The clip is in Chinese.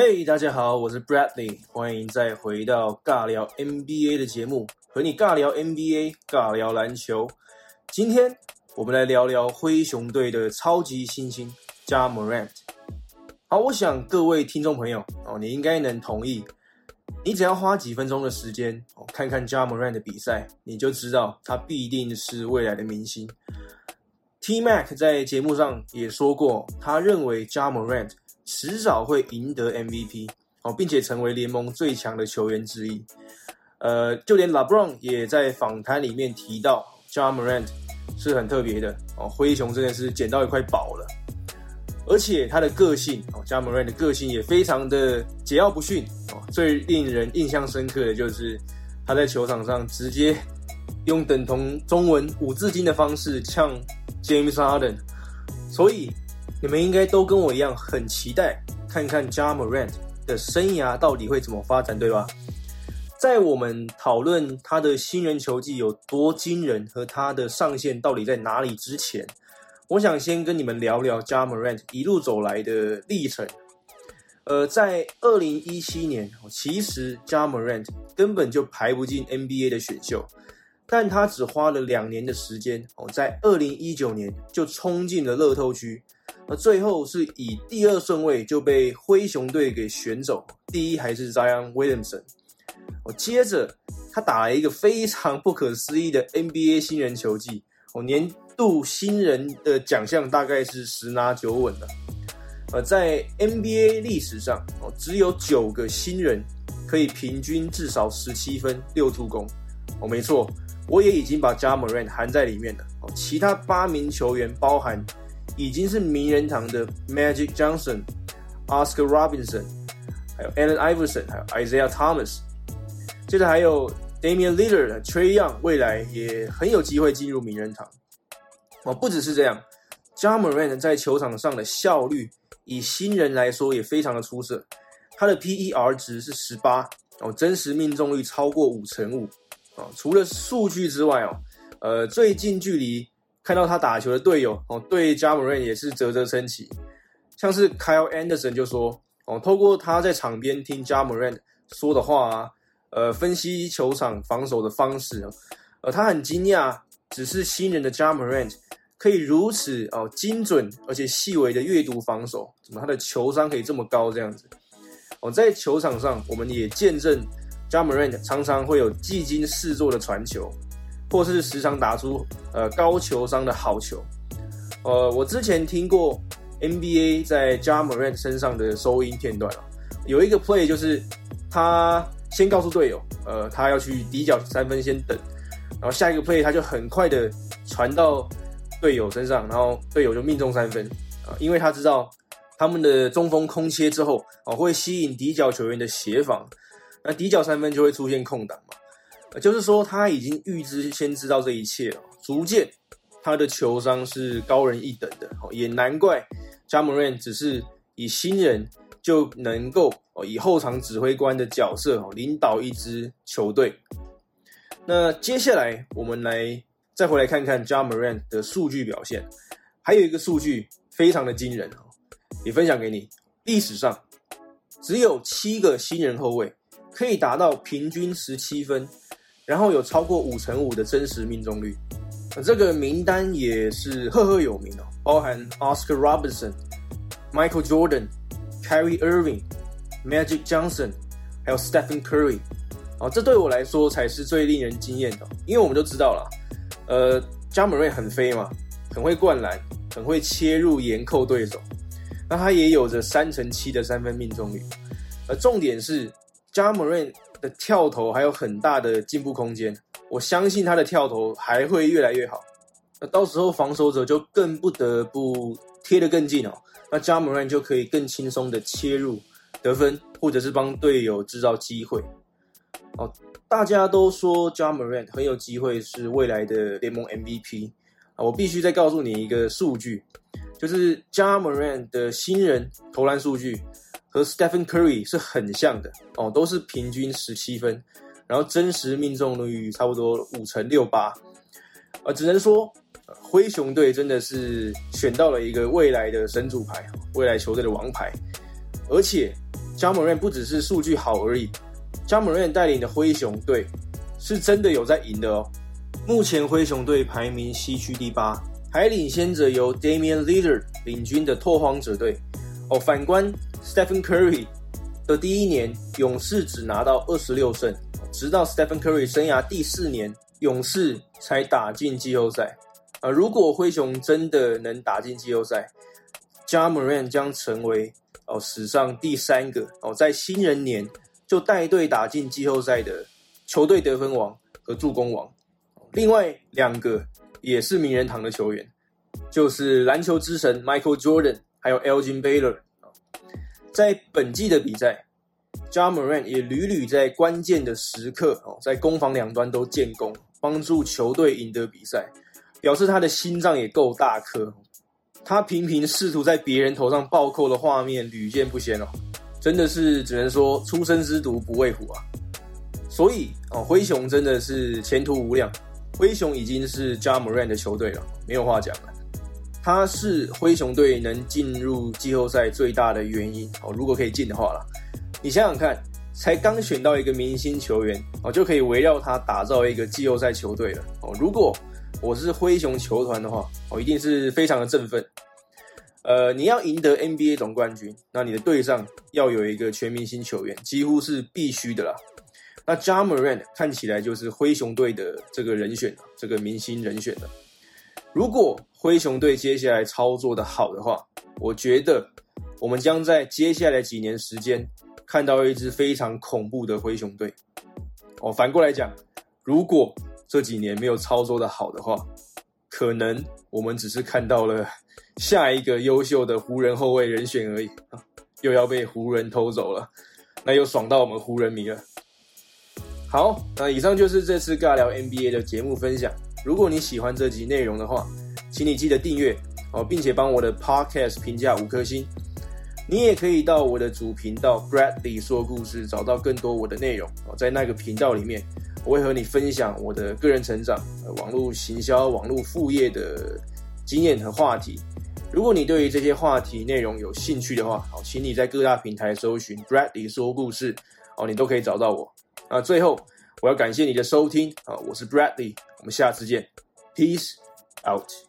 嘿，大家好，我是 Bradley，欢迎再回到尬聊 NBA 的节目，和你尬聊 NBA，尬聊篮球。今天我们来聊聊灰熊队的超级新星 Ja Morant。好，我想各位听众朋友哦，你应该能同意，你只要花几分钟的时间哦，看看 Ja Morant 的比赛，你就知道他必定是未来的明星。T Mac 在节目上也说过，他认为 Ja Morant。迟早会赢得 MVP 哦，并且成为联盟最强的球员之一。呃，就连 LeBron 也在访谈里面提到，Ja Morant 是很特别的哦，灰熊真的是捡到一块宝了。而且他的个性哦，Ja Morant 的个性也非常的桀骜不驯哦。最令人印象深刻的就是他在球场上直接用等同中文五字经的方式呛 James Harden，所以。你们应该都跟我一样很期待看看 Ja Morant 的生涯到底会怎么发展，对吧？在我们讨论他的新人球技有多惊人和他的上限到底在哪里之前，我想先跟你们聊聊 Ja Morant 一路走来的历程。呃，在二零一七年，其实 Ja Morant 根本就排不进 NBA 的选秀，但他只花了两年的时间哦，在二零一九年就冲进了乐透区。那最后是以第二顺位就被灰熊队给选走，第一还是 Zion Williamson。我接着他打了一个非常不可思议的 NBA 新人球技，哦，年度新人的奖项大概是十拿九稳的。呃，在 NBA 历史上，哦，只有九个新人可以平均至少十七分六助攻。哦，没错，我也已经把 Ja Morant 含在里面了。哦，其他八名球员包含。已经是名人堂的 Magic Johnson、Oscar Robinson，还有 Allen Iverson，还有 Isaiah Thomas，接着还有 Damian Lillard、Trey Young，未来也很有机会进入名人堂。哦，不只是这样，Ja Morant 在球场上的效率，以新人来说也非常的出色。他的 PER 值是十八，哦，真实命中率超过五成五。哦，除了数据之外，哦，呃，最近距离。看到他打球的队友哦，对加姆瑞也是啧啧称奇。像是 Kyle Anderson 就说哦，透过他在场边听加姆瑞说的话啊，呃，分析球场防守的方式，呃，他很惊讶，只是新人的加姆瑞可以如此哦精准而且细微的阅读防守，怎么他的球商可以这么高这样子？哦，在球场上我们也见证加姆瑞常常会有技惊四座的传球。或是时常打出呃高球商的好球，呃，我之前听过 NBA 在 j a m o r a n 身上的收音片段有一个 play 就是他先告诉队友，呃，他要去底角三分先等，然后下一个 play 他就很快的传到队友身上，然后队友就命中三分。啊，因为他知道他们的中锋空切之后啊会吸引底角球员的协防，那底角三分就会出现空档。就是说，他已经预知先知道这一切了，逐渐他的球商是高人一等的，也难怪加姆瑞只是以新人就能够哦以后场指挥官的角色哦领导一支球队。那接下来我们来再回来看看加姆瑞的数据表现，还有一个数据非常的惊人哦，也分享给你。历史上只有七个新人后卫可以达到平均十七分。然后有超过五成五的真实命中率，这个名单也是赫赫有名哦，包含 Oscar Robertson、Michael Jordan、Kyrie Irving、Magic Johnson，还有 Stephen Curry，哦，这对我来说才是最令人惊艳的，因为我们都知道了，呃，加姆瑞很飞嘛，很会灌篮，很会切入严扣对手，那他也有着三成七的三分命中率，而重点是加姆瑞。的跳投还有很大的进步空间，我相信他的跳投还会越来越好。那到时候防守者就更不得不贴得更近哦，那 Ja Morant 就可以更轻松的切入得分，或者是帮队友制造机会。哦，大家都说 Ja Morant 很有机会是未来的联盟 MVP 啊，我必须再告诉你一个数据，就是 Ja Morant 的新人投篮数据。和 Stephen Curry 是很像的哦，都是平均十七分，然后真实命中率差不多五成六八，呃，只能说灰熊队真的是选到了一个未来的神主牌，未来球队的王牌，而且 j a m a r a n 不只是数据好而已 j a m a r a n 带领的灰熊队是真的有在赢的哦。目前灰熊队排名西区第八，还领先着由 Damian Lillard 领军的拓荒者队。哦，反观 Stephen Curry 的第一年，勇士只拿到二十六胜，直到 Stephen Curry 生涯第四年，勇士才打进季后赛。啊，如果灰熊真的能打进季后赛 j a m a r a n 将成为哦史上第三个哦在新人年就带队打进季后赛的球队得分王和助攻王。另外两个也是名人堂的球员，就是篮球之神 Michael Jordan，还有 Elgin Baylor。在本季的比赛，Jamran 也屡屡在关键的时刻哦，在攻防两端都建功，帮助球队赢得比赛。表示他的心脏也够大颗，他频频试图在别人头上暴扣的画面屡见不鲜哦，真的是只能说初生之犊不畏虎啊。所以哦，灰熊真的是前途无量，灰熊已经是 Ja Morant 的球队了，没有话讲了。他是灰熊队能进入季后赛最大的原因哦，如果可以进的话啦，你想想看，才刚选到一个明星球员哦，就可以围绕他打造一个季后赛球队了哦，如果。我是灰熊球团的话，我一定是非常的振奋。呃，你要赢得 NBA 总冠军，那你的队上要有一个全明星球员，几乎是必须的啦。那 Ja Morant 看起来就是灰熊队的这个人选，这个明星人选了。如果灰熊队接下来操作的好的话，我觉得我们将在接下来几年时间看到一支非常恐怖的灰熊队。哦，反过来讲，如果这几年没有操作的好的话，可能我们只是看到了下一个优秀的湖人后卫人选而已啊，又要被湖人偷走了，那又爽到我们湖人迷了。好，那以上就是这次尬聊 NBA 的节目分享。如果你喜欢这集内容的话，请你记得订阅哦，并且帮我的 Podcast 评价五颗星。你也可以到我的主频道 Bradley 说故事，找到更多我的内容哦，在那个频道里面。我会和你分享我的个人成长、网络行销、网络副业的经验和话题。如果你对于这些话题内容有兴趣的话，好，请你在各大平台搜寻 Bradley 说故事，哦，你都可以找到我。啊，最后我要感谢你的收听，啊，我是 Bradley，我们下次见，Peace out。